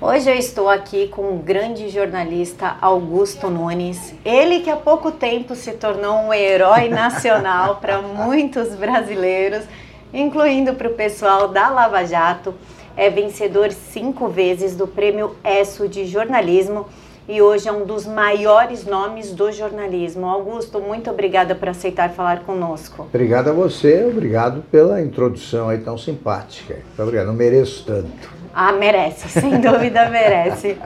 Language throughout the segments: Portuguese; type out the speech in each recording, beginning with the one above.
Hoje eu estou aqui com o grande jornalista Augusto Nunes. Ele que há pouco tempo se tornou um herói nacional para muitos brasileiros, incluindo para o pessoal da Lava Jato. É vencedor cinco vezes do Prêmio ESSO de Jornalismo e hoje é um dos maiores nomes do jornalismo. Augusto, muito obrigada por aceitar falar conosco. Obrigado a você, obrigado pela introdução aí tão simpática. Muito obrigado, não mereço tanto. Ah, merece, sem dúvida merece.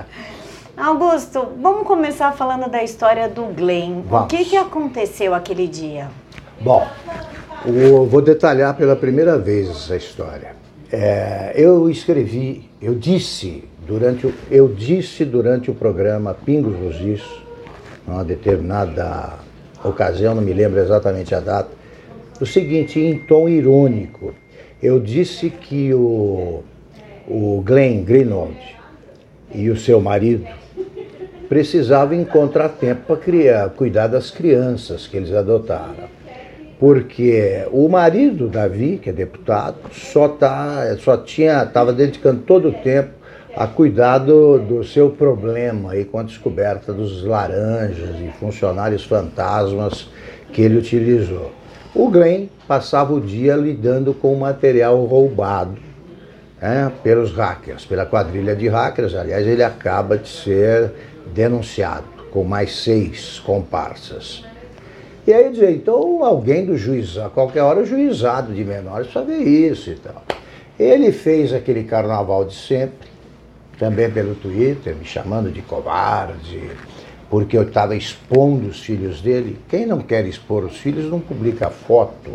Augusto, vamos começar falando da história do Glenn. Vamos. O que, que aconteceu aquele dia? Bom, eu vou detalhar pela primeira vez essa história. É, eu escrevi, eu disse durante o, eu disse durante o programa Pingos nos Is, numa determinada ocasião, não me lembro exatamente a data, o seguinte, em tom irônico, eu disse que o, o Glenn Greenwald e o seu marido precisavam encontrar tempo para cuidar das crianças que eles adotaram porque o marido Davi, que é deputado, só tá, só tinha, estava dedicando todo o tempo a cuidar do, do seu problema aí com a descoberta dos laranjas e funcionários fantasmas que ele utilizou. O Glenn passava o dia lidando com material roubado né, pelos hackers, pela quadrilha de hackers. Aliás, ele acaba de ser denunciado com mais seis comparsas. E aí dizer, então alguém do juizado, a qualquer hora o juizado de menores precisa ver isso e tal. Ele fez aquele carnaval de sempre, também pelo Twitter, me chamando de covarde, porque eu estava expondo os filhos dele. Quem não quer expor os filhos não publica foto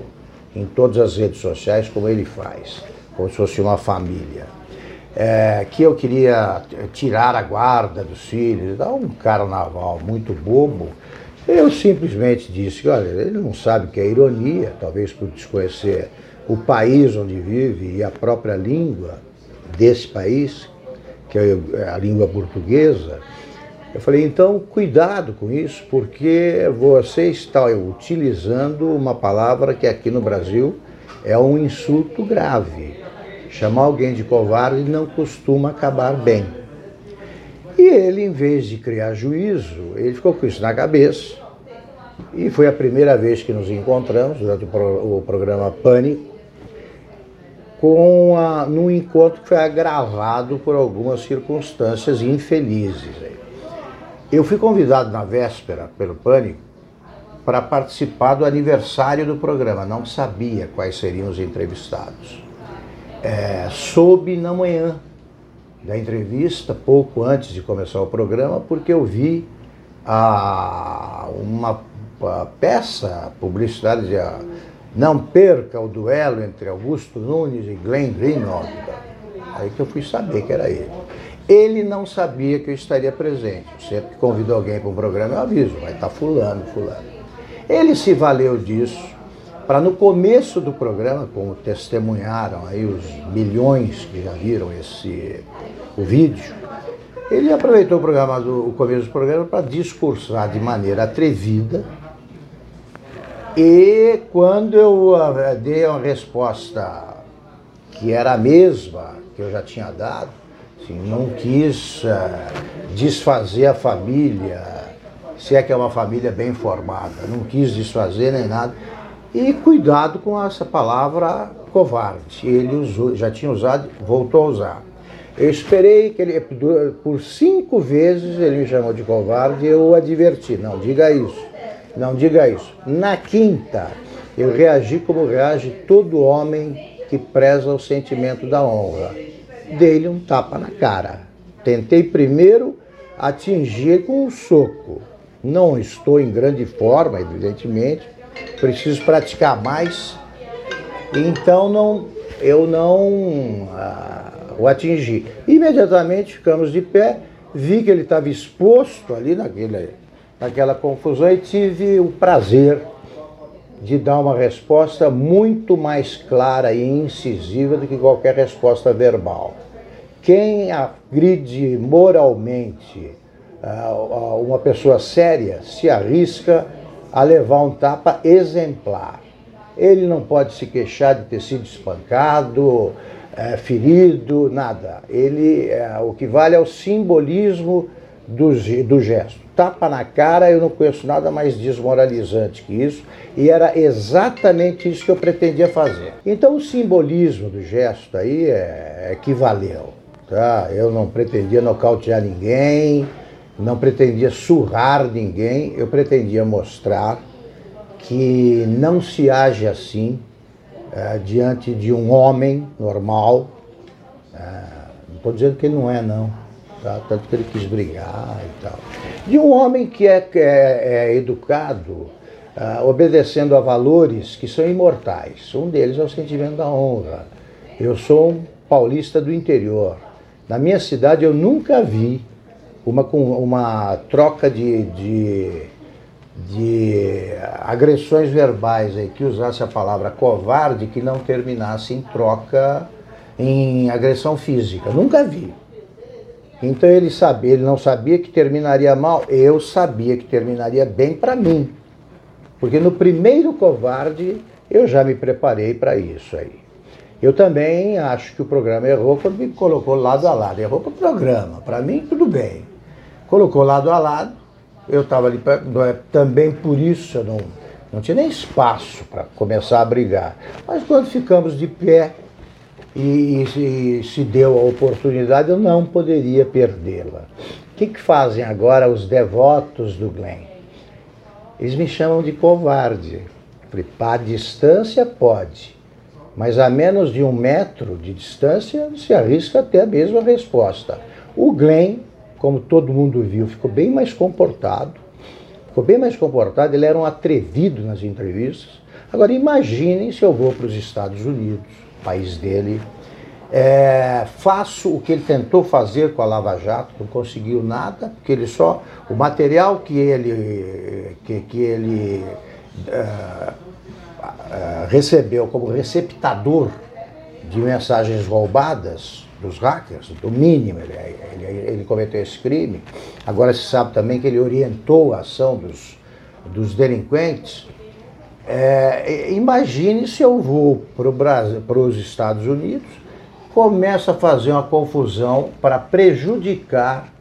em todas as redes sociais como ele faz, como se fosse uma família. É, que eu queria tirar a guarda dos filhos, dar um carnaval muito bobo eu simplesmente disse, olha, ele não sabe o que é ironia, talvez por desconhecer o país onde vive e a própria língua desse país, que é a língua portuguesa. Eu falei, então cuidado com isso, porque você está utilizando uma palavra que aqui no Brasil é um insulto grave. Chamar alguém de covarde não costuma acabar bem. E ele, em vez de criar juízo, ele ficou com isso na cabeça. E foi a primeira vez que nos encontramos, durante o, pro, o programa Pânico, com a, num encontro que foi agravado por algumas circunstâncias infelizes. Eu fui convidado na véspera pelo Pânico para participar do aniversário do programa. Não sabia quais seriam os entrevistados. É, soube na manhã da entrevista, pouco antes de começar o programa, porque eu vi a, uma a peça publicitária dizia não perca o duelo entre Augusto Nunes e Glenn Greenwald. Aí que eu fui saber que era ele. Ele não sabia que eu estaria presente. Sempre que convido alguém para um programa, eu aviso, vai estar fulano, fulano. Ele se valeu disso para no começo do programa, como testemunharam aí os milhões que já viram esse o vídeo, ele aproveitou o, programa do, o começo do programa para discursar de maneira atrevida. E quando eu uh, dei uma resposta que era a mesma que eu já tinha dado, assim, não quis uh, desfazer a família, se é que é uma família bem formada, não quis desfazer nem nada. E cuidado com essa palavra covarde. Ele usou, já tinha usado, voltou a usar. Eu esperei que ele, por cinco vezes ele me chamou de covarde e eu o adverti, não diga isso, não diga isso. Na quinta, eu reagi como reage todo homem que preza o sentimento da honra. Dei-lhe um tapa na cara. Tentei primeiro atingir com um soco. Não estou em grande forma, evidentemente, preciso praticar mais. Então não, eu não ah, o atingi. Imediatamente ficamos de pé, vi que ele estava exposto ali naquele, naquela confusão e tive o prazer de dar uma resposta muito mais clara e incisiva do que qualquer resposta verbal. Quem agride moralmente uh, uma pessoa séria se arrisca a levar um tapa exemplar. Ele não pode se queixar de ter sido espancado, é, ferido, nada. Ele, é, o que vale é o simbolismo do, do gesto. Tapa na cara, eu não conheço nada mais desmoralizante que isso, e era exatamente isso que eu pretendia fazer. Então o simbolismo do gesto aí é, é que valeu. Tá? Eu não pretendia nocautear ninguém, não pretendia surrar ninguém, eu pretendia mostrar que não se age assim é, diante de um homem normal. É, não estou dizendo que ele não é, não. Tá? Tanto que ele quis brigar e tal. De um homem que é, é, é educado, é, obedecendo a valores que são imortais. Um deles é o sentimento da honra. Eu sou um paulista do interior. Na minha cidade eu nunca vi uma, uma troca de, de de agressões verbais aí, que usasse a palavra covarde que não terminasse em troca em agressão física. Nunca vi. Então ele sabia, ele não sabia que terminaria mal, eu sabia que terminaria bem para mim. Porque no primeiro covarde eu já me preparei para isso aí. Eu também acho que o programa errou quando me colocou lado a lado. Errou para o programa. Para mim, tudo bem. Colocou lado a lado eu estava ali, pra, é, também por isso eu não, não tinha nem espaço para começar a brigar. Mas quando ficamos de pé e, e, e se deu a oportunidade, eu não poderia perdê-la. O que, que fazem agora os devotos do Glenn? Eles me chamam de covarde. Para distância pode, mas a menos de um metro de distância se arrisca até a mesma resposta. O Glenn como todo mundo viu, ficou bem mais comportado. Ficou bem mais comportado, ele era um atrevido nas entrevistas. Agora imaginem se eu vou para os Estados Unidos, país dele, é, faço o que ele tentou fazer com a Lava Jato, não conseguiu nada, porque ele só. O material que ele, que, que ele é, é, recebeu como receptador de mensagens roubadas dos hackers, do mínimo, ele, ele, ele, cometeu esse crime. Agora se sabe também que ele orientou a ação dos, dos delinquentes. É, imagine se eu vou para os Estados Unidos, começa a fazer uma confusão para prejudicar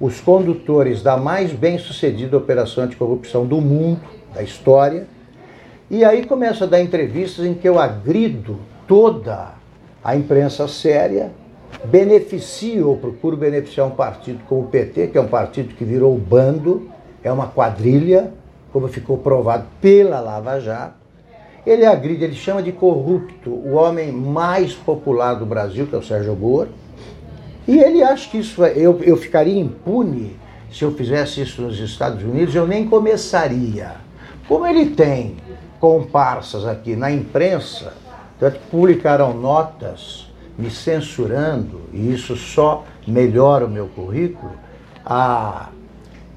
os condutores da mais bem-sucedida operação anticorrupção do mundo, da história, e aí começa a dar entrevistas em que eu agrido toda a imprensa séria, beneficio ou procuro beneficiar um partido como o PT, que é um partido que virou bando, é uma quadrilha, como ficou provado pela Lava Jato. Ele agride, ele chama de corrupto o homem mais popular do Brasil, que é o Sérgio Moro. E ele acha que isso eu, eu ficaria impune se eu fizesse isso nos Estados Unidos, eu nem começaria. Como ele tem comparsas aqui na imprensa, tanto que publicaram notas me censurando, e isso só melhora o meu currículo, a,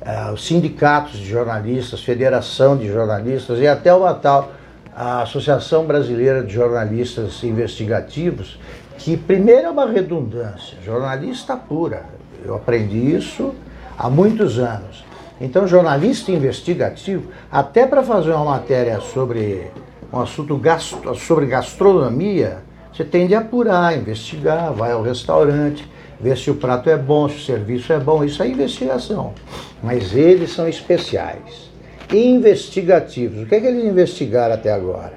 a, os sindicatos de jornalistas, Federação de Jornalistas e até uma tal a Associação Brasileira de Jornalistas Investigativos, que primeiro é uma redundância, jornalista pura. Eu aprendi isso há muitos anos. Então, jornalista investigativo, até para fazer uma matéria sobre um assunto gastro, sobre gastronomia, você tende a apurar, investigar, vai ao restaurante, ver se o prato é bom, se o serviço é bom, isso é investigação. Mas eles são especiais. Investigativos. O que é que eles investigaram até agora?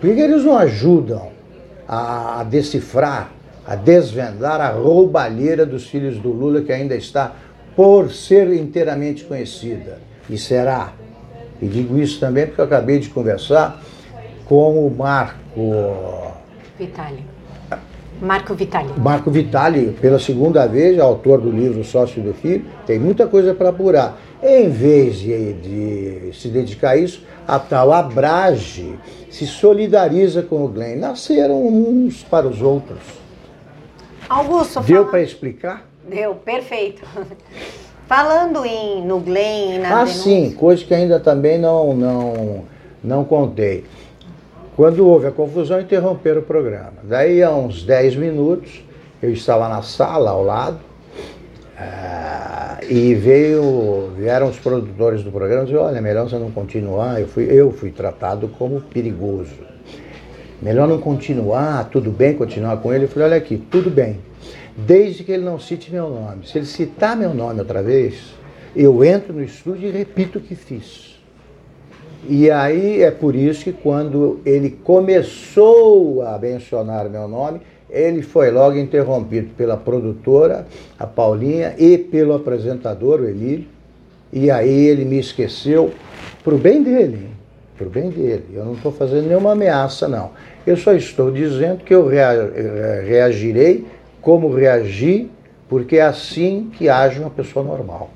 Por que, eles não ajudam a decifrar, a desvendar a roubalheira dos filhos do Lula que ainda está por ser inteiramente conhecida? E será. E digo isso também porque eu acabei de conversar com o Marco Vitali. Marco Vitali. Marco Vitali, pela segunda vez, autor do livro Sócio do Filho, tem muita coisa para apurar. Em vez de, de, se dedicar a isso, a tal Abrage se solidariza com o Glenn. Nasceram uns para os outros. Augusto, Deu fala... para explicar? Deu, perfeito. Falando em, no Glenn... Na ah, denúncia... sim, coisa que ainda também não, não, não contei. Quando houve a confusão, interromperam o programa. Daí, a uns 10 minutos, eu estava na sala ao lado uh, e veio, vieram os produtores do programa e disseram, olha, é melhor você não continuar. Eu fui, eu fui tratado como perigoso. Melhor não continuar, tudo bem continuar com ele. Eu falei, olha aqui, tudo bem. Desde que ele não cite meu nome. Se ele citar meu nome outra vez, eu entro no estúdio e repito o que fiz. E aí é por isso que quando ele começou a mencionar meu nome, ele foi logo interrompido pela produtora, a Paulinha, e pelo apresentador, o Emílio. E aí ele me esqueceu, para o bem dele, para o bem dele. Eu não estou fazendo nenhuma ameaça, não. Eu só estou dizendo que eu eh, reagirei como reagi, porque é assim que age uma pessoa normal.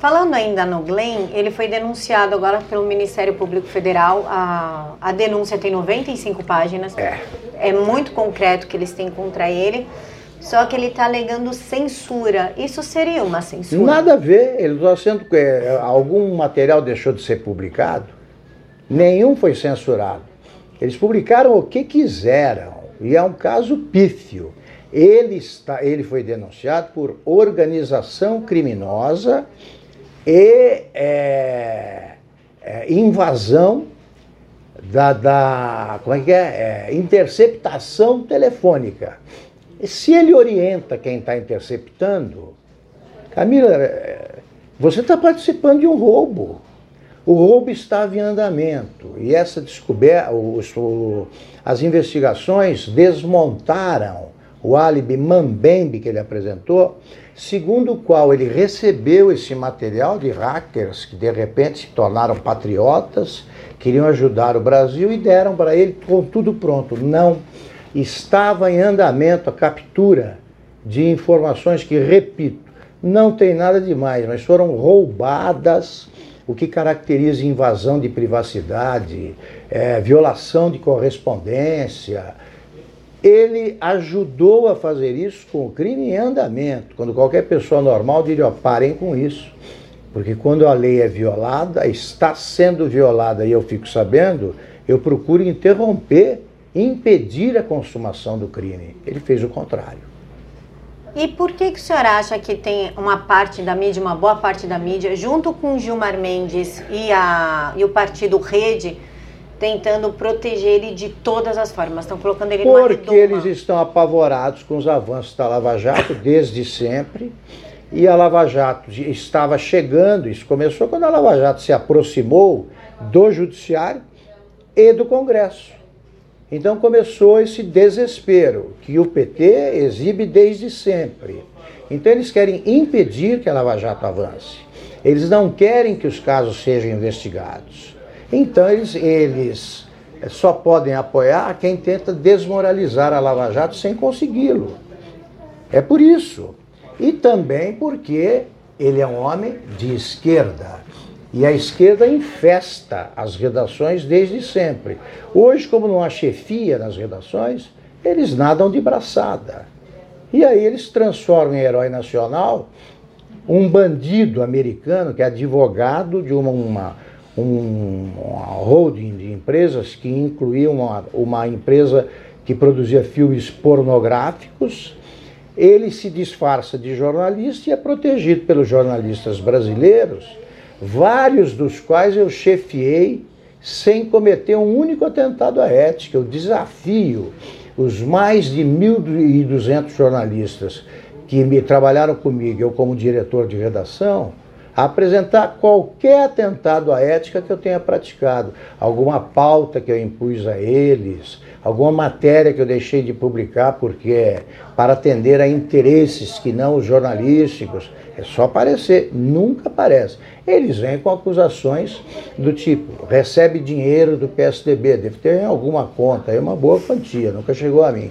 Falando ainda no Glenn, ele foi denunciado agora pelo Ministério Público Federal. A, a denúncia tem 95 páginas. É. É muito concreto que eles têm contra ele. Só que ele está alegando censura. Isso seria uma censura? Nada a ver. Ele está sendo. É, algum material deixou de ser publicado? Nenhum foi censurado. Eles publicaram o que quiseram. E é um caso pífio. Ele, está, ele foi denunciado por organização criminosa e é, é, invasão da, da, como é que é? é interceptação telefônica. Se ele orienta quem está interceptando, Camila, é, você está participando de um roubo. O roubo estava em andamento e essa descoberta, os, as investigações desmontaram o álibi mambembe que ele apresentou, segundo o qual ele recebeu esse material de hackers que de repente se tornaram patriotas, queriam ajudar o Brasil e deram para ele com tudo pronto. Não, estava em andamento a captura de informações que, repito, não tem nada demais, mas foram roubadas, o que caracteriza invasão de privacidade, é, violação de correspondência, ele ajudou a fazer isso com o crime em andamento, quando qualquer pessoa normal diria, ó, parem com isso. Porque quando a lei é violada, está sendo violada e eu fico sabendo, eu procuro interromper, impedir a consumação do crime. Ele fez o contrário. E por que, que o senhor acha que tem uma parte da mídia, uma boa parte da mídia, junto com Gilmar Mendes e, a, e o partido Rede, tentando proteger ele de todas as formas. Estão colocando ele numa Porque eles estão apavorados com os avanços da Lava Jato desde sempre. E a Lava Jato estava chegando, isso começou quando a Lava Jato se aproximou do Judiciário e do Congresso. Então começou esse desespero que o PT exibe desde sempre. Então eles querem impedir que a Lava Jato avance. Eles não querem que os casos sejam investigados. Então eles, eles só podem apoiar quem tenta desmoralizar a Lava Jato sem consegui-lo. É por isso. E também porque ele é um homem de esquerda. E a esquerda infesta as redações desde sempre. Hoje, como não há chefia nas redações, eles nadam de braçada. E aí eles transformam em herói nacional um bandido americano que é advogado de uma, uma um, holding de empresas que incluía uma, uma empresa que produzia filmes pornográficos. Ele se disfarça de jornalista e é protegido pelos jornalistas brasileiros, vários dos quais eu chefiei sem cometer um único atentado à ética. Eu desafio os mais de 1.200 jornalistas que me trabalharam comigo, eu como diretor de redação, apresentar qualquer atentado à ética que eu tenha praticado, alguma pauta que eu impus a eles, alguma matéria que eu deixei de publicar porque é para atender a interesses que não os jornalísticos, é só aparecer, nunca aparece. Eles vêm com acusações do tipo, recebe dinheiro do PSDB, deve ter em alguma conta, é uma boa quantia, nunca chegou a mim.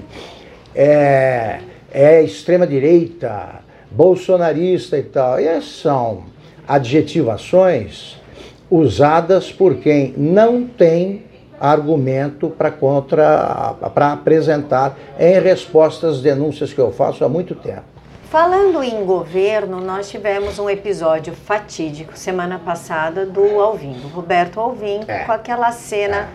É, é extrema direita, bolsonarista e tal. E essas são adjetivações usadas por quem não tem argumento para contra para apresentar em resposta às denúncias que eu faço há muito tempo. Falando em governo, nós tivemos um episódio fatídico semana passada do Alvim, do Roberto Alvim, é. com aquela cena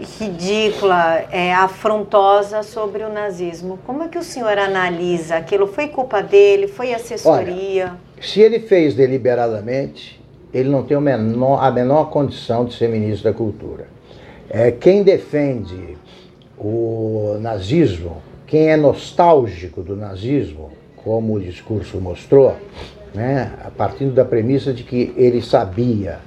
é. ridícula, é, afrontosa sobre o nazismo. Como é que o senhor analisa aquilo? Foi culpa dele? Foi assessoria? Olha, se ele fez deliberadamente, ele não tem menor, a menor condição de ser ministro da Cultura. É, quem defende o nazismo, quem é nostálgico do nazismo, como o discurso mostrou, né, a partir da premissa de que ele sabia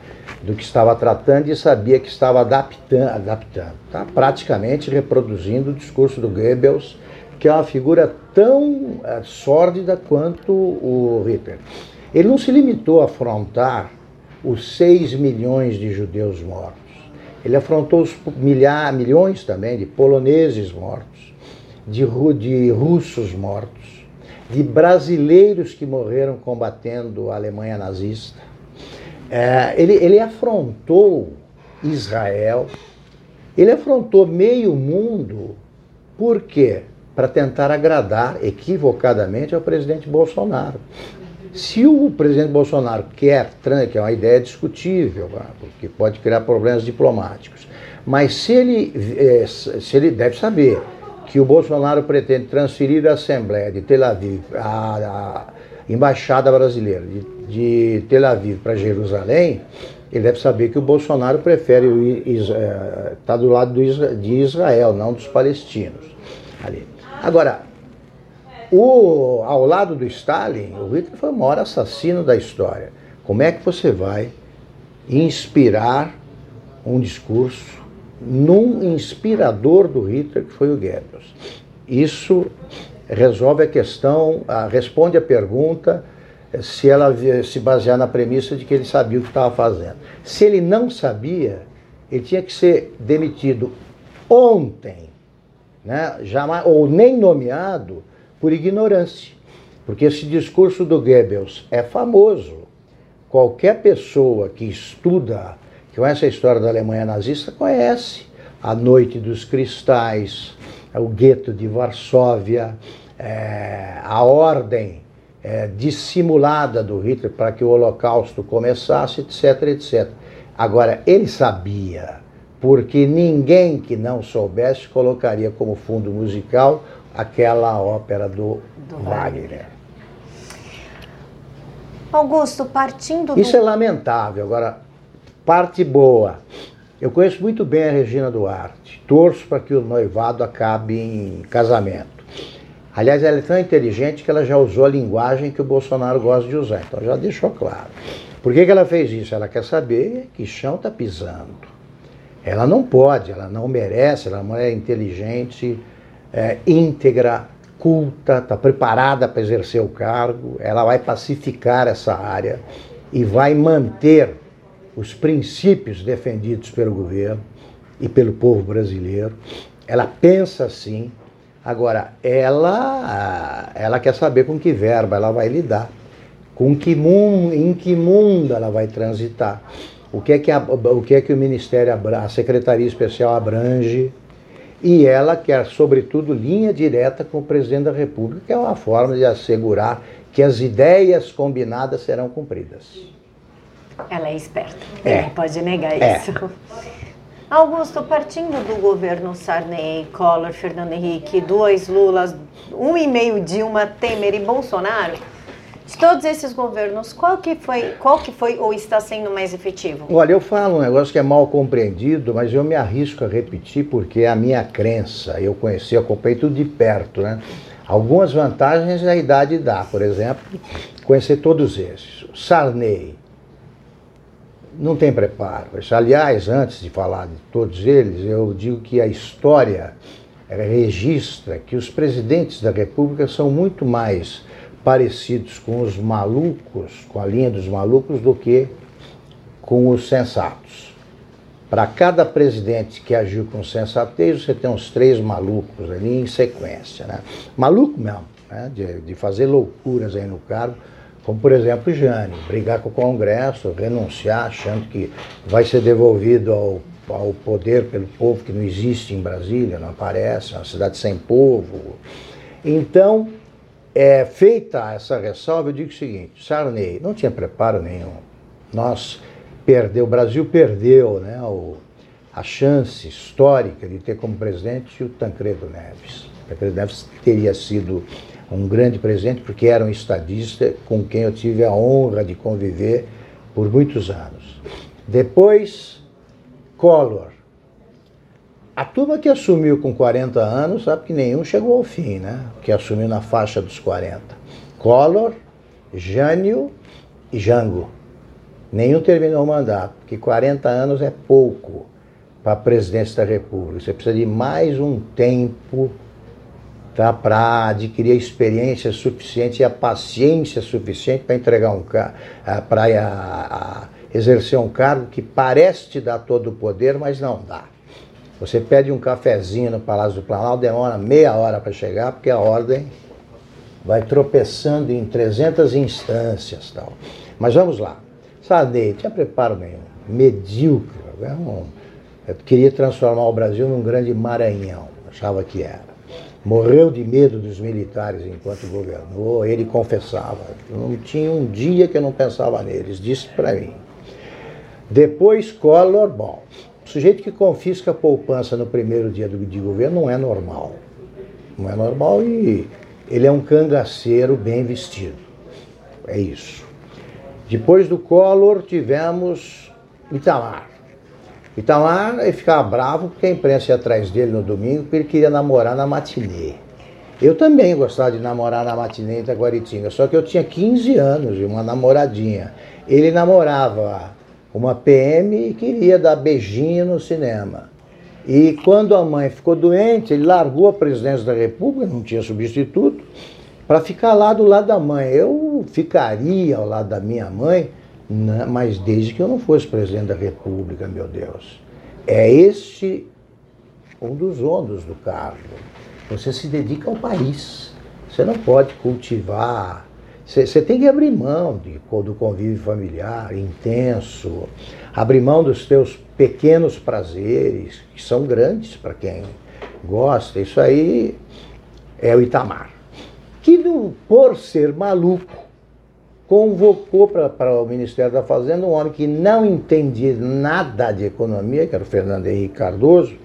do que estava tratando e sabia que estava adaptando, adaptando tá? praticamente reproduzindo o discurso do Goebbels, que é uma figura tão é, sórdida quanto o Hitler. Ele não se limitou a afrontar os 6 milhões de judeus mortos. Ele afrontou os milhar, milhões também de poloneses mortos, de, de russos mortos, de brasileiros que morreram combatendo a Alemanha nazista. É, ele, ele afrontou Israel, ele afrontou meio mundo, por quê? Para tentar agradar equivocadamente ao presidente Bolsonaro. Se o presidente Bolsonaro quer, que é uma ideia discutível, porque pode criar problemas diplomáticos, mas se ele, é, se ele deve saber que o Bolsonaro pretende transferir a Assembleia de Tel Aviv, a, a Embaixada Brasileira de, de Tel Aviv para Jerusalém, ele deve saber que o Bolsonaro prefere estar é, tá do lado de Israel, não dos palestinos. Ali. Agora, o, ao lado do Stalin, o Hitler foi o maior assassino da história. Como é que você vai inspirar um discurso num inspirador do Hitler, que foi o Goebbels? Isso resolve a questão, responde a pergunta eh, se ela se basear na premissa de que ele sabia o que estava fazendo. Se ele não sabia, ele tinha que ser demitido ontem, né? Jamais, ou nem nomeado por ignorância. Porque esse discurso do Goebbels é famoso. Qualquer pessoa que estuda, que conhece a história da Alemanha nazista, conhece a Noite dos Cristais, o gueto de Varsóvia, é, a ordem é, dissimulada do Hitler para que o Holocausto começasse, etc, etc. Agora, ele sabia, porque ninguém que não soubesse colocaria como fundo musical aquela ópera do, do Wagner. Wagner. Augusto, partindo do... Isso é lamentável. Agora, parte boa. Eu conheço muito bem a Regina Duarte. Torço para que o noivado acabe em casamento. Aliás, ela é tão inteligente que ela já usou a linguagem que o Bolsonaro gosta de usar. Então já deixou claro. Por que, que ela fez isso? Ela quer saber que chão está pisando. Ela não pode, ela não merece, ela não é inteligente, é, íntegra, culta, está preparada para exercer o cargo. Ela vai pacificar essa área e vai manter os princípios defendidos pelo governo e pelo povo brasileiro. Ela pensa assim. Agora, ela, ela quer saber com que verba ela vai lidar, com que mundo, em que mundo ela vai transitar, o que é que, a, o, que, é que o Ministério, a Secretaria Especial abrange, e ela quer, sobretudo, linha direta com o presidente da República, que é uma forma de assegurar que as ideias combinadas serão cumpridas. Ela é esperta. É. Não pode negar é. isso. Augusto, partindo do governo Sarney, Collor, Fernando Henrique, dois Lulas, um e meio Dilma, Temer e Bolsonaro, de todos esses governos, qual que foi, qual que foi ou está sendo mais efetivo? Olha, eu falo um negócio que é mal compreendido, mas eu me arrisco a repetir porque é a minha crença. Eu conheci, acompanhei tudo de perto, né? Algumas vantagens a idade dá, por exemplo, conhecer todos esses. Sarney, não tem preparo. Aliás, antes de falar de todos eles, eu digo que a história registra que os presidentes da República são muito mais parecidos com os malucos, com a linha dos malucos, do que com os sensatos. Para cada presidente que agiu com sensatez, você tem uns três malucos ali em sequência. Né? Maluco mesmo, né? de, de fazer loucuras aí no cargo como, por exemplo, Jane, brigar com o Congresso, renunciar, achando que vai ser devolvido ao, ao poder pelo povo que não existe em Brasília, não aparece, é uma cidade sem povo. Então, é, feita essa ressalva, eu digo o seguinte: Sarney não tinha preparo nenhum. Nós perdeu, o Brasil perdeu né, o, a chance histórica de ter como presidente o Tancredo Neves. O Tancredo Neves teria sido um grande presente, porque era um estadista com quem eu tive a honra de conviver por muitos anos. Depois, Collor. A turma que assumiu com 40 anos sabe que nenhum chegou ao fim, né? Que assumiu na faixa dos 40. Collor, Jânio e Jango. Nenhum terminou o mandato, porque 40 anos é pouco para a presidência da República. Você precisa de mais um tempo tá, para adquirir a experiência suficiente e a paciência suficiente para entregar um para exercer um cargo que parece te dar todo o poder, mas não dá. Você pede um cafezinho no Palácio do Planalto, demora meia hora para chegar, porque a ordem vai tropeçando em 300 instâncias. Tal. Mas vamos lá. Sarney, tinha preparo nenhum. Medíocre. Eu queria transformar o Brasil num grande Maranhão. Achava que era. Morreu de medo dos militares enquanto governou. Ele confessava. Não tinha um dia que eu não pensava neles. Disse para mim. Depois Collor, bom, o sujeito que confisca a poupança no primeiro dia de governo não é normal. Não é normal e ele é um cangaceiro bem vestido. É isso. Depois do Collor tivemos Itamar. Itamar ele ficava bravo porque a imprensa ia atrás dele no domingo porque ele queria namorar na matinê. Eu também gostava de namorar na matinê em Itaguaritinga, só que eu tinha 15 anos e uma namoradinha. Ele namorava uma PM e queria dar beijinho no cinema. E quando a mãe ficou doente, ele largou a presidência da República, não tinha substituto, para ficar lá do lado da mãe. Eu ficaria ao lado da minha mãe, né, mas desde que eu não fosse presidente da República, meu Deus. É este um dos ônus do cargo. Você se dedica ao país. Você não pode cultivar você tem que abrir mão de, do convívio familiar intenso, abrir mão dos teus pequenos prazeres, que são grandes para quem gosta. Isso aí é o Itamar. Que, por ser maluco, convocou para o Ministério da Fazenda um homem que não entendia nada de economia, que era o Fernando Henrique Cardoso,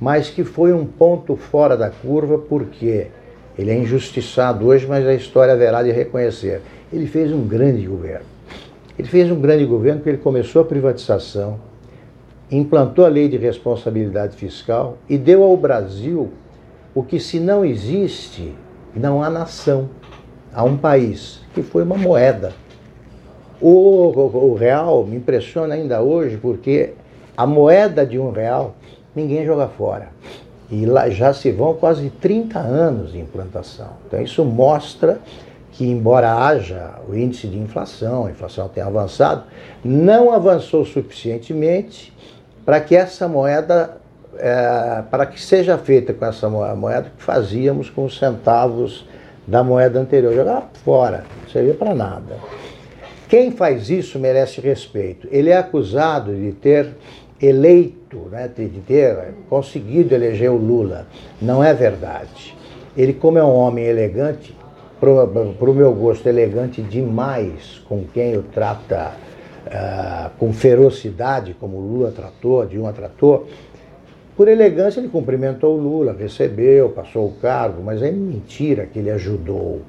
mas que foi um ponto fora da curva, porque ele é injustiçado hoje, mas a história haverá de reconhecer. Ele fez um grande governo. Ele fez um grande governo porque ele começou a privatização, implantou a lei de responsabilidade fiscal e deu ao Brasil o que, se não existe, não há nação. Há um país, que foi uma moeda. O, o, o real me impressiona ainda hoje porque a moeda de um real ninguém joga fora. E lá já se vão quase 30 anos de implantação. Então isso mostra que, embora haja o índice de inflação, a inflação tenha avançado, não avançou suficientemente para que essa moeda, é, para que seja feita com essa moeda que fazíamos com os centavos da moeda anterior. Jogar fora, não servia para nada. Quem faz isso merece respeito. Ele é acusado de ter eleito, né, de ter conseguido eleger o Lula. Não é verdade. Ele, como é um homem elegante, para o meu gosto, elegante demais com quem o trata uh, com ferocidade, como o Lula tratou, Dilma tratou, por elegância ele cumprimentou o Lula, recebeu, passou o cargo, mas é mentira que ele ajudou.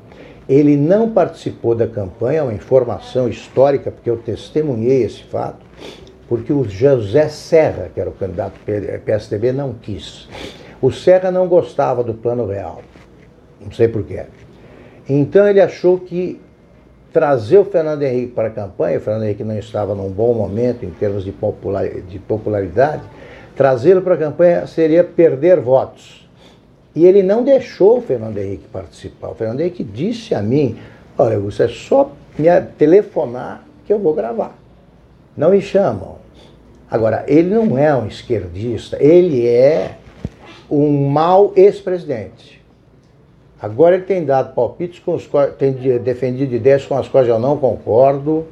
Ele não participou da campanha, é uma informação histórica, porque eu testemunhei esse fato porque o José Serra, que era o candidato PSDB, não quis. O Serra não gostava do plano real, não sei porquê. Então ele achou que trazer o Fernando Henrique para a campanha, o Fernando Henrique não estava num bom momento em termos de popularidade, trazê-lo para a campanha seria perder votos. E ele não deixou o Fernando Henrique participar. O Fernando Henrique disse a mim: Olha, você é só me telefonar que eu vou gravar não me chamam. Agora, ele não é um esquerdista, ele é um mau ex-presidente. Agora ele tem dado palpites com os quais, tem defendido ideias com as quais eu não concordo.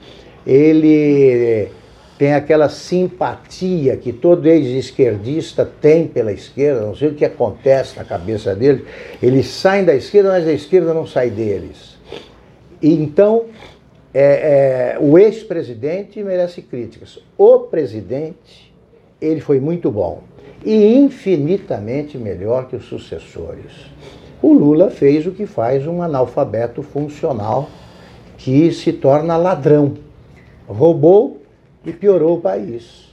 Ele tem aquela simpatia que todo ex-esquerdista tem pela esquerda, não sei o que acontece na cabeça dele. Eles saem da esquerda, mas a esquerda não sai deles. Então, é, é, o ex-presidente merece críticas. O presidente, ele foi muito bom e infinitamente melhor que os sucessores. O Lula fez o que faz um analfabeto funcional que se torna ladrão. Roubou e piorou o país.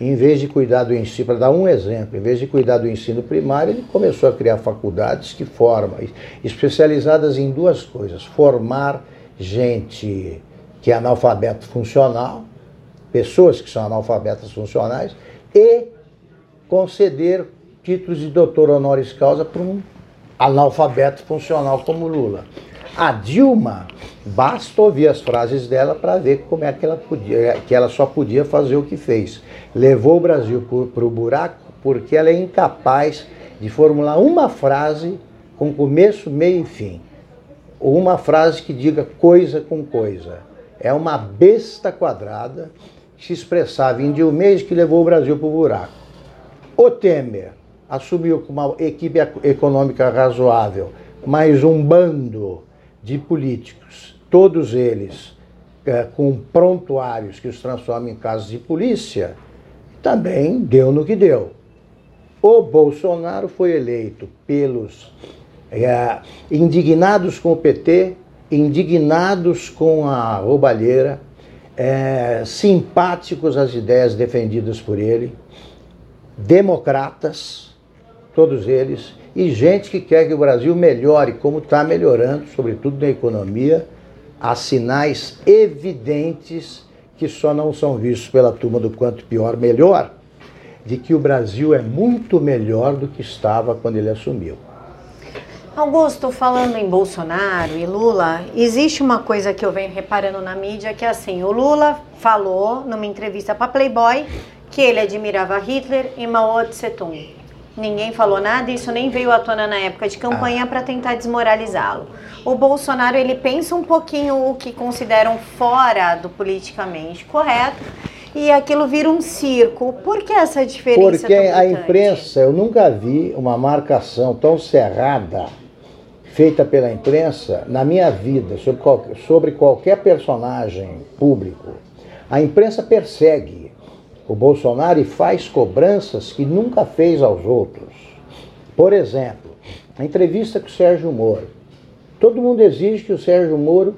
em vez de cuidar do ensino, para dar um exemplo, em vez de cuidar do ensino primário, ele começou a criar faculdades que formam, especializadas em duas coisas: formar gente que é analfabeto funcional, pessoas que são analfabetas funcionais, e conceder títulos de doutor honoris causa para um analfabeto funcional como Lula. A Dilma, basta ouvir as frases dela para ver como é que ela podia, que ela só podia fazer o que fez. Levou o Brasil para o buraco porque ela é incapaz de formular uma frase com começo, meio e fim. Ou uma frase que diga coisa com coisa. É uma besta quadrada que se expressava em Dilma que levou o Brasil para o buraco. O Temer assumiu com uma equipe econômica razoável, mais um bando de políticos, todos eles é, com prontuários que os transformam em casos de polícia, também deu no que deu. O Bolsonaro foi eleito pelos é, indignados com o PT, indignados com a roubalheira, é, simpáticos às ideias defendidas por ele, democratas, todos eles, e gente que quer que o Brasil melhore, como está melhorando, sobretudo na economia. Há sinais evidentes que só não são vistos pela turma do quanto pior, melhor, de que o Brasil é muito melhor do que estava quando ele assumiu. Augusto, falando em Bolsonaro e Lula, existe uma coisa que eu venho reparando na mídia que é assim: o Lula falou numa entrevista para Playboy que ele admirava Hitler e Mao Tse Tung. Ninguém falou nada, isso nem veio à tona na época de campanha ah. para tentar desmoralizá-lo. O Bolsonaro, ele pensa um pouquinho o que consideram fora do politicamente correto e aquilo vira um circo. Por que essa diferença? Porque a imprensa, eu nunca vi uma marcação tão cerrada feita pela imprensa na minha vida sobre qualquer, sobre qualquer personagem público. A imprensa persegue o Bolsonaro faz cobranças que nunca fez aos outros. Por exemplo, a entrevista com o Sérgio Moro. Todo mundo exige que o Sérgio Moro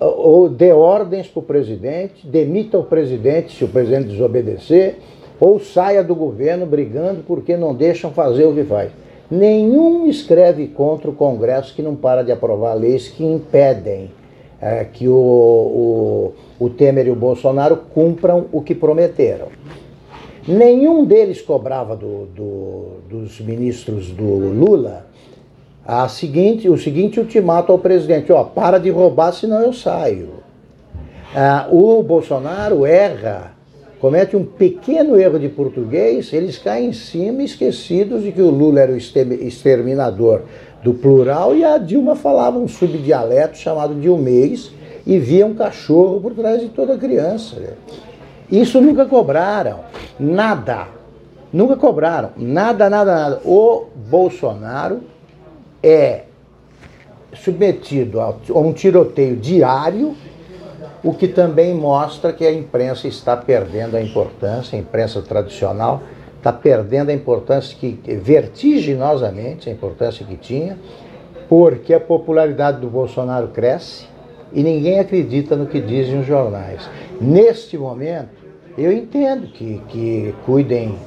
ou dê ordens para o presidente, demita o presidente se o presidente desobedecer, ou saia do governo brigando porque não deixam fazer o que faz. Nenhum escreve contra o Congresso que não para de aprovar leis que impedem é, que o, o, o Temer e o Bolsonaro cumpram o que prometeram. Nenhum deles cobrava do, do, dos ministros do Lula a seguinte, o seguinte ultimato ao presidente: ó, para de roubar, senão eu saio. Ah, o Bolsonaro erra, comete um pequeno erro de português, eles caem em cima esquecidos de que o Lula era o exterminador do plural e a Dilma falava um subdialeto chamado dilmês e via um cachorro por trás de toda criança. Isso nunca cobraram, nada. Nunca cobraram, nada, nada, nada. O Bolsonaro é submetido a um tiroteio diário, o que também mostra que a imprensa está perdendo a importância, a imprensa tradicional está perdendo a importância que, vertiginosamente, a importância que tinha, porque a popularidade do Bolsonaro cresce e ninguém acredita no que dizem os jornais. Neste momento, eu entendo que, que cuidem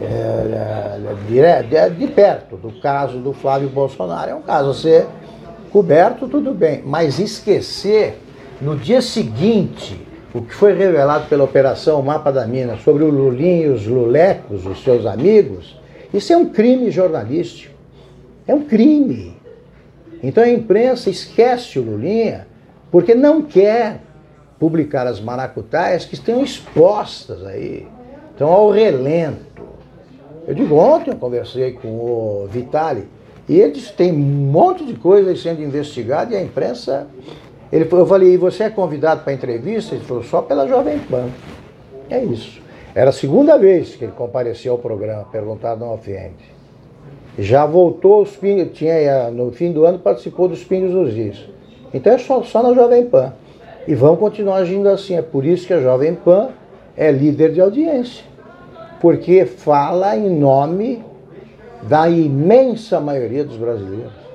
é, de, de, perto do caso do Flávio Bolsonaro. É um caso a ser coberto, tudo bem, mas esquecer no dia seguinte o que foi revelado pela Operação Mapa da Mina sobre o Lulinho e os Lulecos, os seus amigos, isso é um crime jornalístico. É um crime. Então a imprensa esquece o Lulinha porque não quer publicar as maracutaias que estão expostas aí, estão ao relento. Eu digo, ontem eu conversei com o Vitali e eles têm um monte de coisa sendo investigada e a imprensa ele, eu falei, e você é convidado para entrevista? Ele falou, só pela Jovem Pan. É isso. Era a segunda vez que ele compareceu ao programa, perguntado não ofende. Já voltou os pingos, tinha, no fim do ano participou dos Pingos nos Is. Então é só, só na Jovem Pan. E vão continuar agindo assim. É por isso que a Jovem Pan é líder de audiência. Porque fala em nome da imensa maioria dos brasileiros.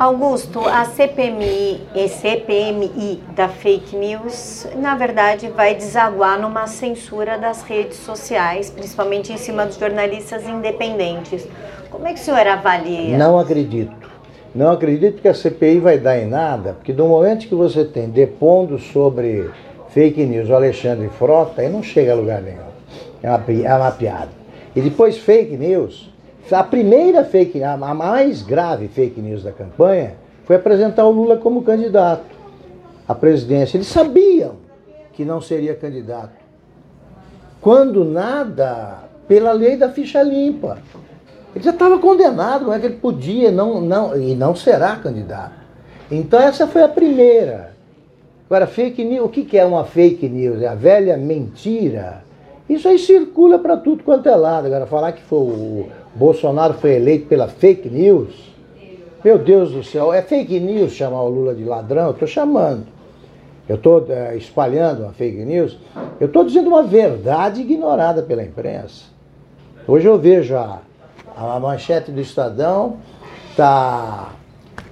Augusto, a CPMI e CPMI da fake news, na verdade, vai desaguar numa censura das redes sociais, principalmente em cima dos jornalistas independentes. Como é que o senhor avalia? Não acredito. Não acredito que a CPI vai dar em nada, porque no momento que você tem depondo sobre fake news o Alexandre Frota, aí não chega a lugar nenhum. É uma, é uma piada. E depois fake news, a primeira fake, a mais grave fake news da campanha foi apresentar o Lula como candidato à presidência. Eles sabiam que não seria candidato. Quando nada, pela lei da ficha limpa. Ele já estava condenado, não é que ele podia não, não, e não será candidato. Então essa foi a primeira. Agora, fake news, o que é uma fake news? É a velha mentira. Isso aí circula para tudo quanto é lado. Agora, falar que foi o, Bolsonaro foi eleito pela fake news. Meu Deus do céu, é fake news chamar o Lula de ladrão? Eu estou chamando. Eu estou é, espalhando uma fake news. Eu estou dizendo uma verdade ignorada pela imprensa. Hoje eu vejo a, a manchete do Estadão, tá,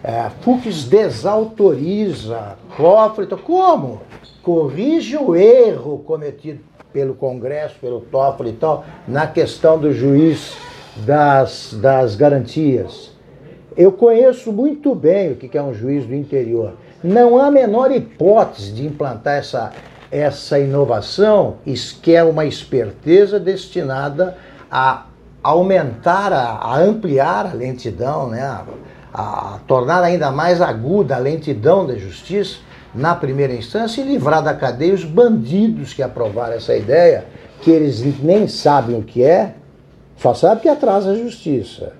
é, Fux desautoriza cofre. Então, como? Corrige o erro cometido pelo Congresso, pelo Toffoli e tal, na questão do juiz das, das garantias. Eu conheço muito bem o que é um juiz do interior. Não há a menor hipótese de implantar essa, essa inovação, que é uma esperteza destinada a aumentar, a, a ampliar a lentidão, né? A, a, tornar ainda mais aguda a lentidão da justiça na primeira instância e livrar da cadeia os bandidos que aprovaram essa ideia, que eles nem sabem o que é, só sabe que atrasa a justiça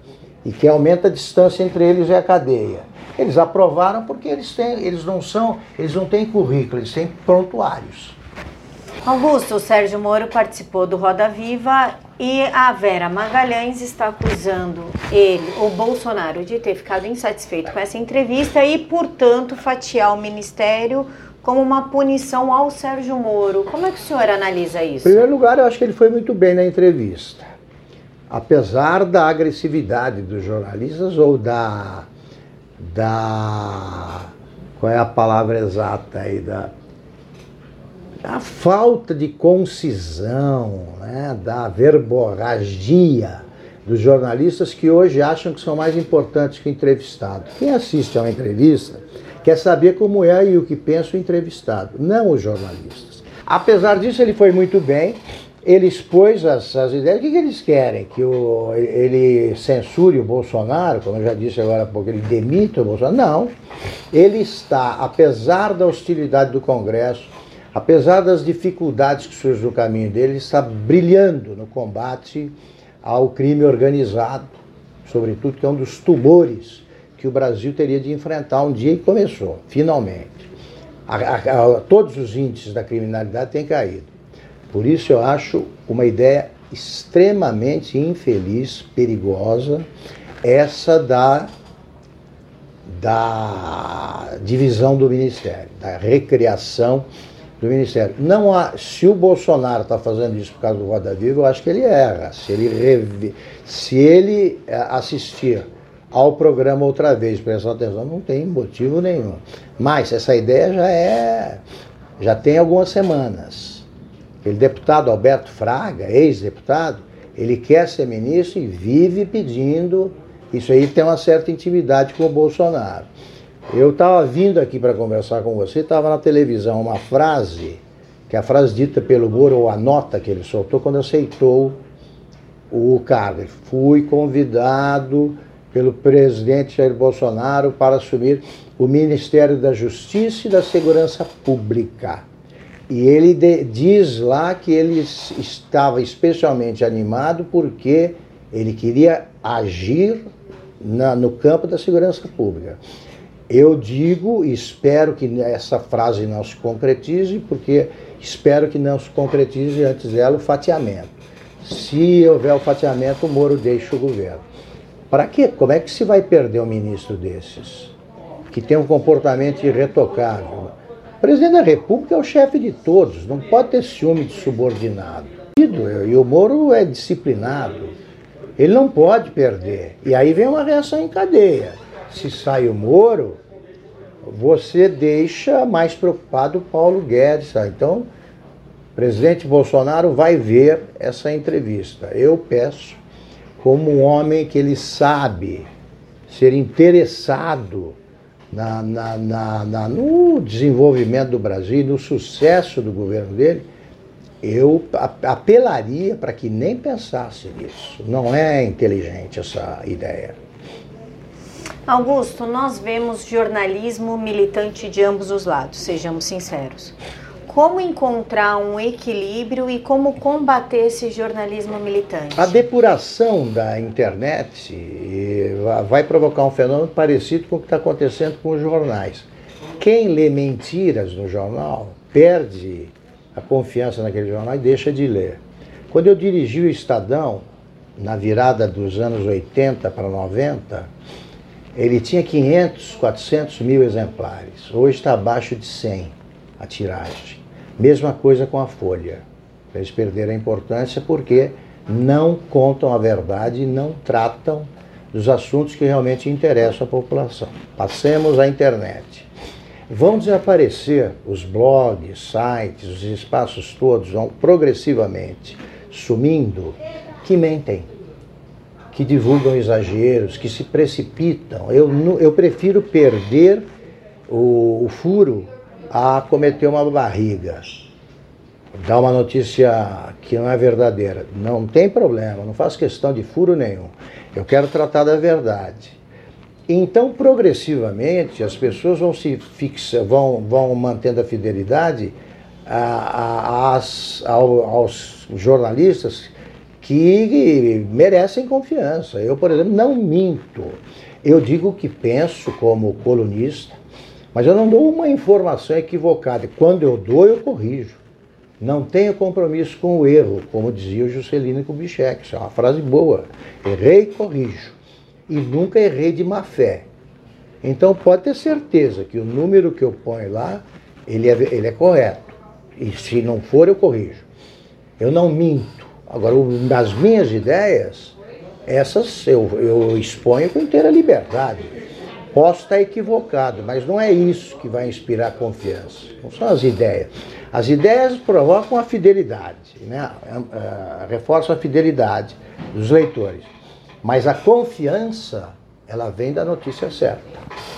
e que aumenta a distância entre eles e a cadeia. Eles aprovaram porque eles, têm, eles não são, eles não têm currículo, eles têm prontuários. Augusto, o Sérgio Moro participou do Roda Viva e a Vera Magalhães está acusando ele, o Bolsonaro, de ter ficado insatisfeito com essa entrevista e, portanto, fatiar o ministério como uma punição ao Sérgio Moro. Como é que o senhor analisa isso? Em primeiro lugar, eu acho que ele foi muito bem na entrevista apesar da agressividade dos jornalistas ou da da qual é a palavra exata aí da a falta de concisão, né, da verborragia dos jornalistas que hoje acham que são mais importantes que o entrevistado. Quem assiste a uma entrevista quer saber como é e o que pensa o entrevistado, não os jornalistas. Apesar disso, ele foi muito bem ele expôs as, as ideias. O que, que, eles querem? Que o, ele censure o Bolsonaro, como eu já disse agora há pouco, ele demita o Bolsonaro? Não. Ele está, apesar da hostilidade do Congresso, apesar das dificuldades que surgem no caminho dele, ele está brilhando no combate ao crime organizado, sobretudo, que é um dos tumores que o Brasil teria de enfrentar um dia e começou, finalmente. A, a, a, todos os índices da criminalidade têm caído. Por isso eu acho uma ideia extremamente infeliz, perigosa, essa da, da divisão do Ministério, da recriação do Ministério. Não há, se o Bolsonaro está fazendo isso por causa do Roda Viva, eu acho que ele erra. Se ele, se ele eh, assistir ao programa outra vez, prestar atenção, não tem motivo nenhum. Mas essa ideia já é, já tem algumas semanas. Aquele deputado Alberto Fraga, ex-deputado, ele quer ser ministro e vive pedindo. Isso aí tem uma certa intimidade com o Bolsonaro. Eu estava vindo aqui para conversar com você, estava na televisão uma frase, que é a frase dita pelo Moro, ou a nota que ele soltou quando aceitou o cargo. Fui convidado pelo presidente Jair Bolsonaro para assumir o Ministério da Justiça e da Segurança Pública. E ele de, diz lá que ele estava especialmente animado porque ele queria agir na, no campo da segurança pública. Eu digo e espero que essa frase não se concretize, porque espero que não se concretize antes dela o fatiamento. Se houver o fatiamento, o Moro deixa o governo. Para quê? Como é que se vai perder um ministro desses? Que tem um comportamento irretocável, o presidente da República é o chefe de todos, não pode ter ciúme de subordinado. E o Moro é disciplinado. Ele não pode perder. E aí vem uma reação em cadeia. se sai o Moro, você deixa mais preocupado o Paulo Guedes. Então, o presidente Bolsonaro vai ver essa entrevista. Eu peço, como um homem que ele sabe ser interessado na, na, na, na no desenvolvimento do Brasil, no sucesso do governo dele, eu apelaria para que nem pensasse nisso. Não é inteligente essa ideia. Augusto, nós vemos jornalismo militante de ambos os lados, sejamos sinceros. Como encontrar um equilíbrio e como combater esse jornalismo militante? A depuração da internet vai provocar um fenômeno parecido com o que está acontecendo com os jornais. Quem lê mentiras no jornal perde a confiança naquele jornal e deixa de ler. Quando eu dirigi o Estadão, na virada dos anos 80 para 90, ele tinha 500, 400 mil exemplares. Hoje está abaixo de 100 a tiragem. Mesma coisa com a Folha. Eles perderam a importância porque não contam a verdade não tratam dos assuntos que realmente interessam a população. Passemos à internet. Vão desaparecer os blogs, sites, os espaços todos vão progressivamente sumindo que mentem, que divulgam exageros, que se precipitam. Eu, eu prefiro perder o, o furo a cometer uma barriga, dar uma notícia que não é verdadeira. Não tem problema, não faço questão de furo nenhum. Eu quero tratar da verdade. Então, progressivamente, as pessoas vão se fixar, vão, vão mantendo a fidelidade a, a, ao, aos jornalistas que merecem confiança. Eu, por exemplo, não minto. Eu digo o que penso como colunista, mas eu não dou uma informação equivocada. Quando eu dou, eu corrijo. Não tenho compromisso com o erro, como dizia o Juscelino Kubitschek. Isso é uma frase boa. Errei corrijo e nunca errei de má fé. Então pode ter certeza que o número que eu ponho lá, ele é, ele é correto. E se não for, eu corrijo. Eu não minto. Agora, das minhas ideias, essas eu, eu exponho com inteira liberdade. Posso estar equivocado, mas não é isso que vai inspirar confiança. Não são as ideias. As ideias provocam a fidelidade, né? É, é, reforçam a fidelidade dos leitores. Mas a confiança, ela vem da notícia certa,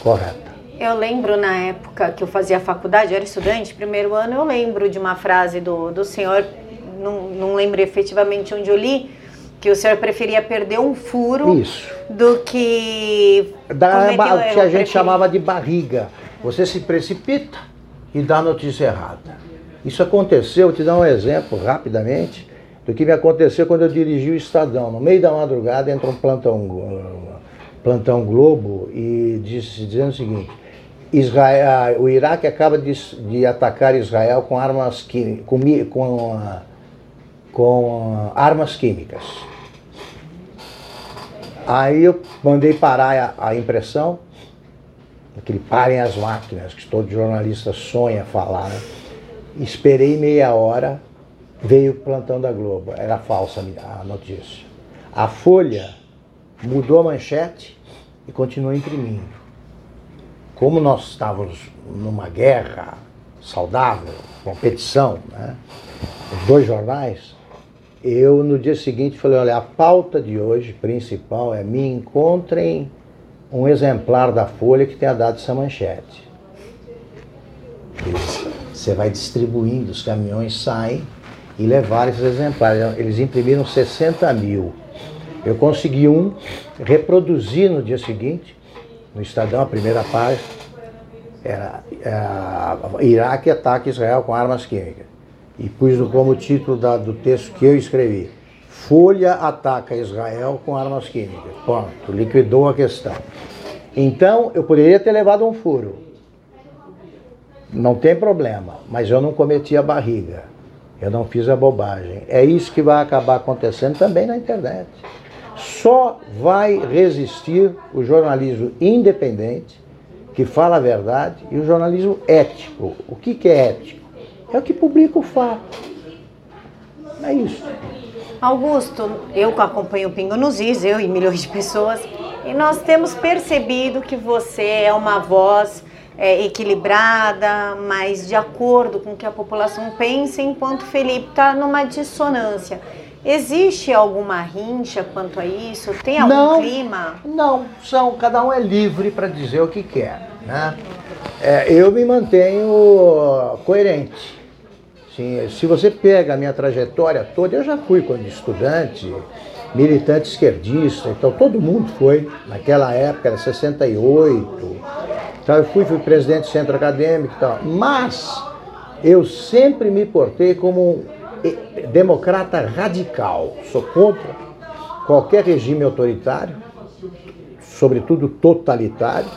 correta. Eu lembro na época que eu fazia faculdade, eu era estudante, primeiro ano, eu lembro de uma frase do, do senhor, não, não lembro efetivamente onde eu li, que o senhor preferia perder um furo Isso. do que. Da, o que a gente chamava de barriga. Você se precipita e dá a notícia errada. Isso aconteceu, vou te dar um exemplo rapidamente do que me aconteceu quando eu dirigi o Estadão. No meio da madrugada entra um plantão, plantão Globo e disse, dizendo o seguinte, Israel, o Iraque acaba de, de atacar Israel com armas, com, com, com armas químicas. Aí eu mandei parar a, a impressão, que parem as máquinas, que todo jornalista sonha falar. Né? Esperei meia hora, veio o plantão da Globo. Era falsa a notícia. A Folha mudou a manchete e continuou imprimindo. Como nós estávamos numa guerra saudável, competição, né? os dois jornais, eu no dia seguinte falei, olha, a pauta de hoje principal é me encontrem um exemplar da Folha que tenha dado essa manchete. Você vai distribuindo, os caminhões saem e levaram esses exemplares. Eles imprimiram 60 mil. Eu consegui um, reproduzi no dia seguinte, no Estadão, a primeira página, era, era Iraque ataca Israel com armas químicas. E pus como título da, do texto que eu escrevi. Folha ataca Israel com armas químicas. Pronto, liquidou a questão. Então, eu poderia ter levado um furo. Não tem problema, mas eu não cometi a barriga. Eu não fiz a bobagem. É isso que vai acabar acontecendo também na internet. Só vai resistir o jornalismo independente, que fala a verdade, e o jornalismo ético. O que, que é ético? É o que publica o fato. É isso. Augusto, eu acompanho o Pingo nos Is, eu e milhões de pessoas, E nós temos percebido que você é uma voz é, equilibrada, mas de acordo com o que a população pensa, enquanto Felipe está numa dissonância. Existe alguma rincha quanto a isso? Tem algum não, clima? Não, são, cada um é livre para dizer o que quer. Né? É, eu me mantenho coerente. Sim, se você pega a minha trajetória toda, eu já fui quando estudante, militante esquerdista, então todo mundo foi, naquela época, era 68. Então eu fui, fui presidente do centro acadêmico e tal. Mas eu sempre me portei como democrata radical. Sou contra qualquer regime autoritário, sobretudo totalitário,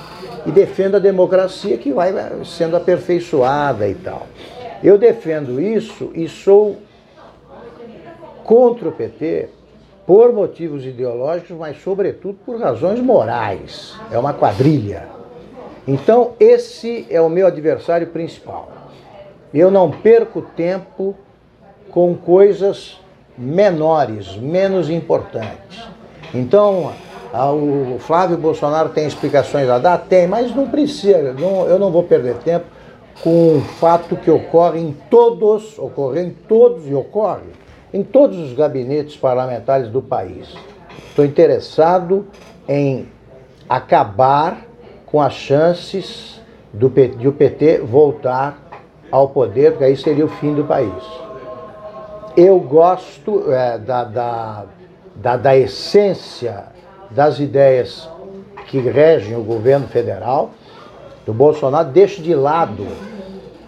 e defendo a democracia que vai sendo aperfeiçoada e tal. Eu defendo isso e sou contra o PT por motivos ideológicos, mas sobretudo por razões morais. É uma quadrilha. Então, esse é o meu adversário principal. Eu não perco tempo com coisas menores, menos importantes. Então, o Flávio Bolsonaro tem explicações a dar? Tem, mas não precisa, não, eu não vou perder tempo com um fato que ocorre em todos, ocorreu em todos e ocorre em todos os gabinetes parlamentares do país. Estou interessado em acabar com as chances do, de o PT voltar ao poder, porque aí seria o fim do país. Eu gosto é, da, da, da, da essência das ideias que regem o governo federal, do Bolsonaro, deixo de lado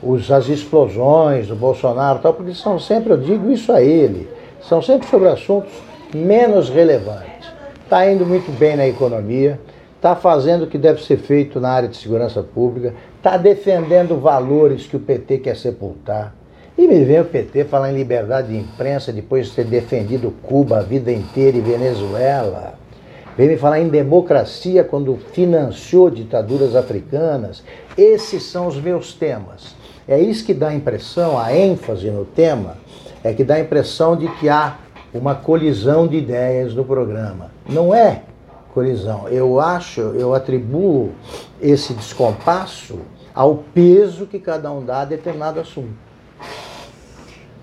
os, as explosões do Bolsonaro, tal, porque são sempre, eu digo isso a ele, são sempre sobre assuntos menos relevantes. Está indo muito bem na economia, está fazendo o que deve ser feito na área de segurança pública, está defendendo valores que o PT quer sepultar. E me vem o PT falar em liberdade de imprensa depois de ter defendido Cuba a vida inteira e Venezuela. Vem me falar em democracia quando financiou ditaduras africanas. Esses são os meus temas. É isso que dá a impressão, a ênfase no tema, é que dá a impressão de que há uma colisão de ideias no programa. Não é colisão. Eu acho, eu atribuo esse descompasso ao peso que cada um dá a determinado assunto.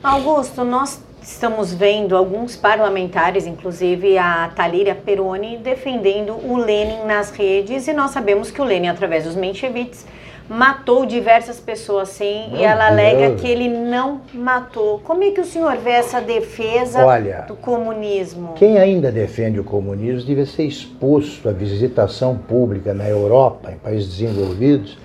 Augusto, nós estamos vendo alguns parlamentares, inclusive a Talíria Peroni, defendendo o Lenin nas redes, e nós sabemos que o Lenin, através dos mencheviques, matou diversas pessoas, sim, Meu e ela Deus. alega que ele não matou. Como é que o senhor vê essa defesa Olha, do comunismo? Quem ainda defende o comunismo deve ser exposto à visitação pública na Europa, em países desenvolvidos,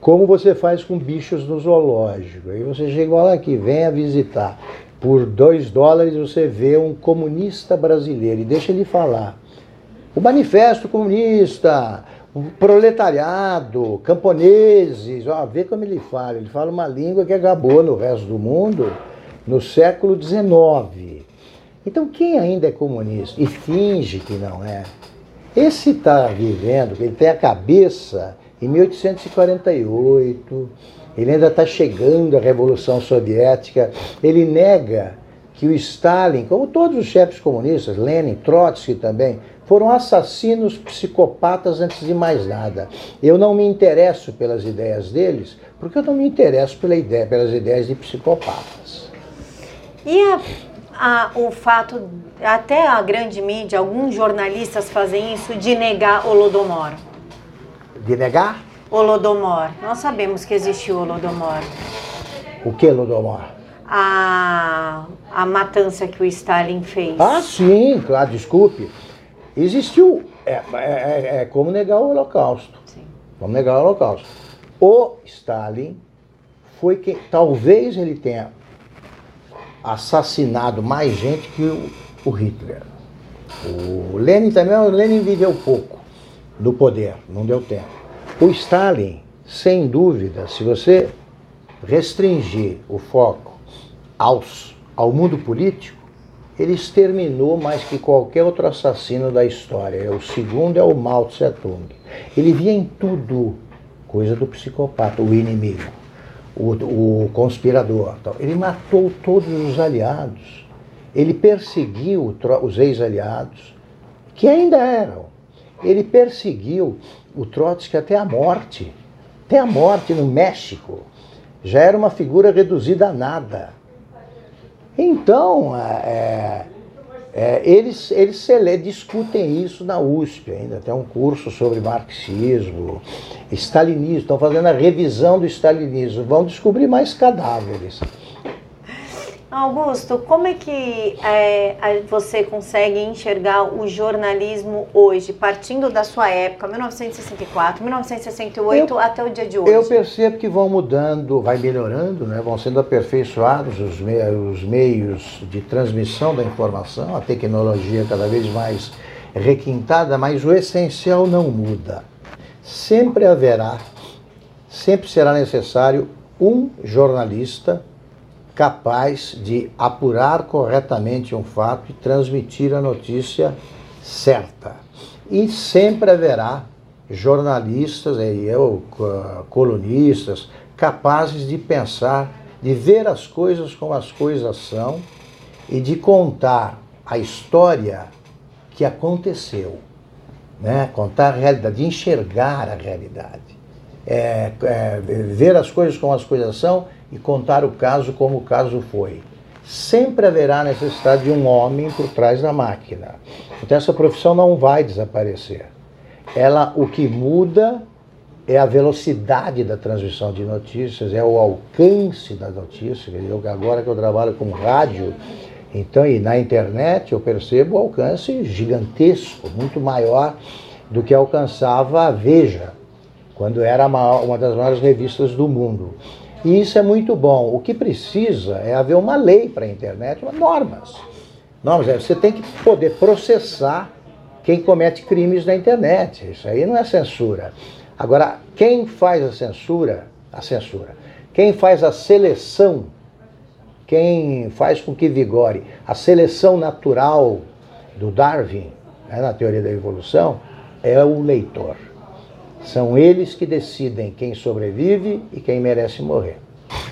como você faz com bichos no zoológico. Aí você chega lá aqui, venha visitar. Por dois dólares você vê um comunista brasileiro e deixa ele falar. O Manifesto Comunista, o proletariado, camponeses, ó, vê como ele fala. Ele fala uma língua que acabou no resto do mundo no século XIX. Então, quem ainda é comunista e finge que não é, esse está vivendo, ele tem a cabeça em 1848, ele ainda está chegando à Revolução Soviética, ele nega que o Stalin, como todos os chefes comunistas, Lenin, Trotsky também, foram assassinos psicopatas antes de mais nada. Eu não me interesso pelas ideias deles, porque eu não me interesso pela ideia, pelas ideias de psicopatas. E a, a, o fato, até a grande mídia, alguns jornalistas fazem isso, de negar Holodomor. De negar? Holodomor. Nós sabemos que existe o Holodomor. O que é Holodomor? A, a matança que o Stalin fez. Ah, sim, claro, desculpe. Existiu. É, é, é, é como negar o Holocausto. Sim. Vamos negar o Holocausto. O Stalin foi quem. Talvez ele tenha assassinado mais gente que o, o Hitler. O Lenin também, o Lenin viveu pouco no poder, não deu tempo. O Stalin, sem dúvida, se você restringir o foco aos, ao mundo político, ele exterminou mais que qualquer outro assassino da história. O segundo é o Mao Tse Tung. Ele via em tudo coisa do psicopata, o inimigo, o, o conspirador. Ele matou todos os aliados. Ele perseguiu os ex-aliados, que ainda eram. Ele perseguiu o Trotsky até a morte. Até a morte no México. Já era uma figura reduzida a nada. Então, é, é, eles, eles discutem isso na USP ainda. Tem um curso sobre marxismo, stalinismo. Estão fazendo a revisão do stalinismo. Vão descobrir mais cadáveres. Augusto, como é que é, você consegue enxergar o jornalismo hoje, partindo da sua época, 1964, 1968 eu, até o dia de hoje? Eu percebo que vão mudando, vai melhorando, né? vão sendo aperfeiçoados os, me os meios de transmissão da informação, a tecnologia cada vez mais requintada, mas o essencial não muda. Sempre haverá, sempre será necessário um jornalista capaz de apurar corretamente um fato e transmitir a notícia certa. E sempre haverá jornalistas, eu, colunistas, capazes de pensar, de ver as coisas como as coisas são e de contar a história que aconteceu. Né? Contar a realidade, de enxergar a realidade. É, é, ver as coisas como as coisas são e contar o caso como o caso foi. Sempre haverá necessidade de um homem por trás da máquina. Então essa profissão não vai desaparecer. Ela, o que muda é a velocidade da transmissão de notícias, é o alcance da notícia. Eu, agora que eu trabalho com rádio, então e na internet eu percebo o alcance gigantesco, muito maior do que alcançava a Veja, quando era uma das maiores revistas do mundo. E isso é muito bom. O que precisa é haver uma lei para a internet, normas. Normas, é, você tem que poder processar quem comete crimes na internet. Isso aí não é censura. Agora, quem faz a censura, a censura, quem faz a seleção, quem faz com que vigore a seleção natural do Darwin, né, na teoria da evolução, é o leitor. São eles que decidem quem sobrevive e quem merece morrer.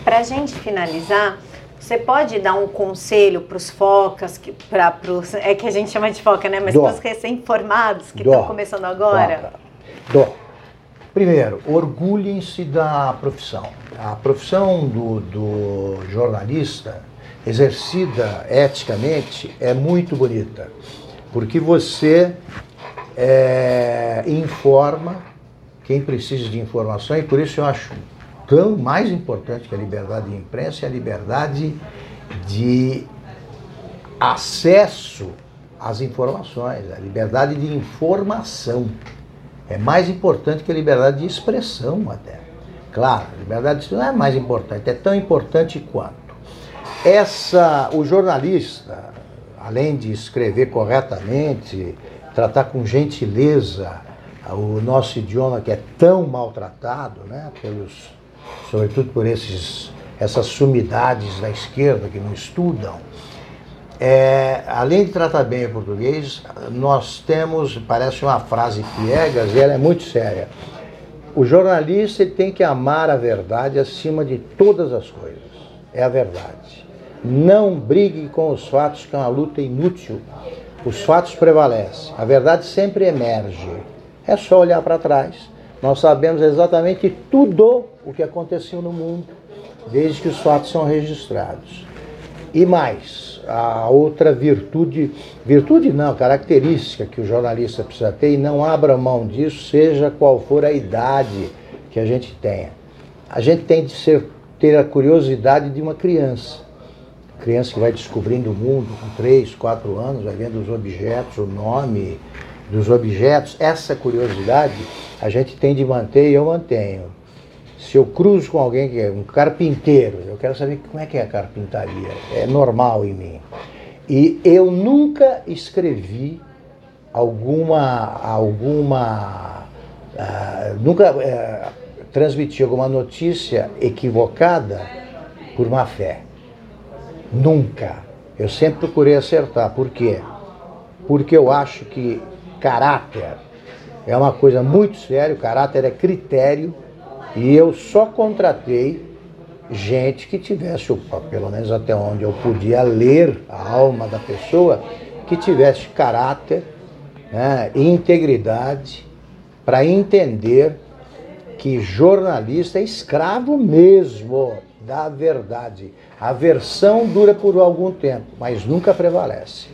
Para a gente finalizar, você pode dar um conselho para os focas, que, pra, pros, é que a gente chama de foca, né? Mas para os recém-formados que estão começando agora? Dó. Primeiro, orgulhem-se da profissão. A profissão do, do jornalista, exercida eticamente, é muito bonita, porque você é, informa quem precisa de informação, e por isso eu acho tão mais importante que a liberdade de imprensa é a liberdade de acesso às informações, a liberdade de informação. É mais importante que a liberdade de expressão até. Claro, a liberdade de expressão é mais importante, é tão importante quanto. Essa, o jornalista, além de escrever corretamente, tratar com gentileza o nosso idioma que é tão maltratado, né, pelos, sobretudo por esses, essas sumidades da esquerda que não estudam, é, além de tratar bem o português, nós temos, parece uma frase piegas e ela é muito séria. O jornalista tem que amar a verdade acima de todas as coisas. É a verdade. Não brigue com os fatos, que é uma luta inútil. Os fatos prevalecem. A verdade sempre emerge. É só olhar para trás. Nós sabemos exatamente tudo o que aconteceu no mundo, desde que os fatos são registrados. E mais, a outra virtude, virtude não, característica que o jornalista precisa ter, e não abra mão disso, seja qual for a idade que a gente tenha. A gente tem de ser, ter a curiosidade de uma criança. Criança que vai descobrindo o mundo com 3, 4 anos, vai vendo os objetos, o nome, dos objetos, essa curiosidade a gente tem de manter e eu mantenho. Se eu cruzo com alguém que é um carpinteiro, eu quero saber como é que é a carpintaria. É normal em mim. E eu nunca escrevi alguma. alguma uh, nunca uh, transmiti alguma notícia equivocada por má fé. Nunca. Eu sempre procurei acertar. Por quê? Porque eu acho que caráter é uma coisa muito séria, o caráter é critério, e eu só contratei gente que tivesse, pelo menos até onde eu podia ler a alma da pessoa, que tivesse caráter né, e integridade para entender que jornalista é escravo mesmo da verdade. A versão dura por algum tempo, mas nunca prevalece.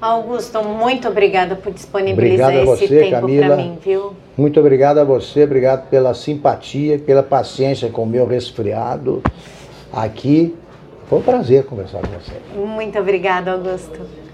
Augusto, muito obrigada por disponibilizar obrigado esse você, tempo para mim, viu? Muito obrigado a você, obrigado pela simpatia, pela paciência com o meu resfriado aqui. Foi um prazer conversar com você. Muito obrigada, Augusto.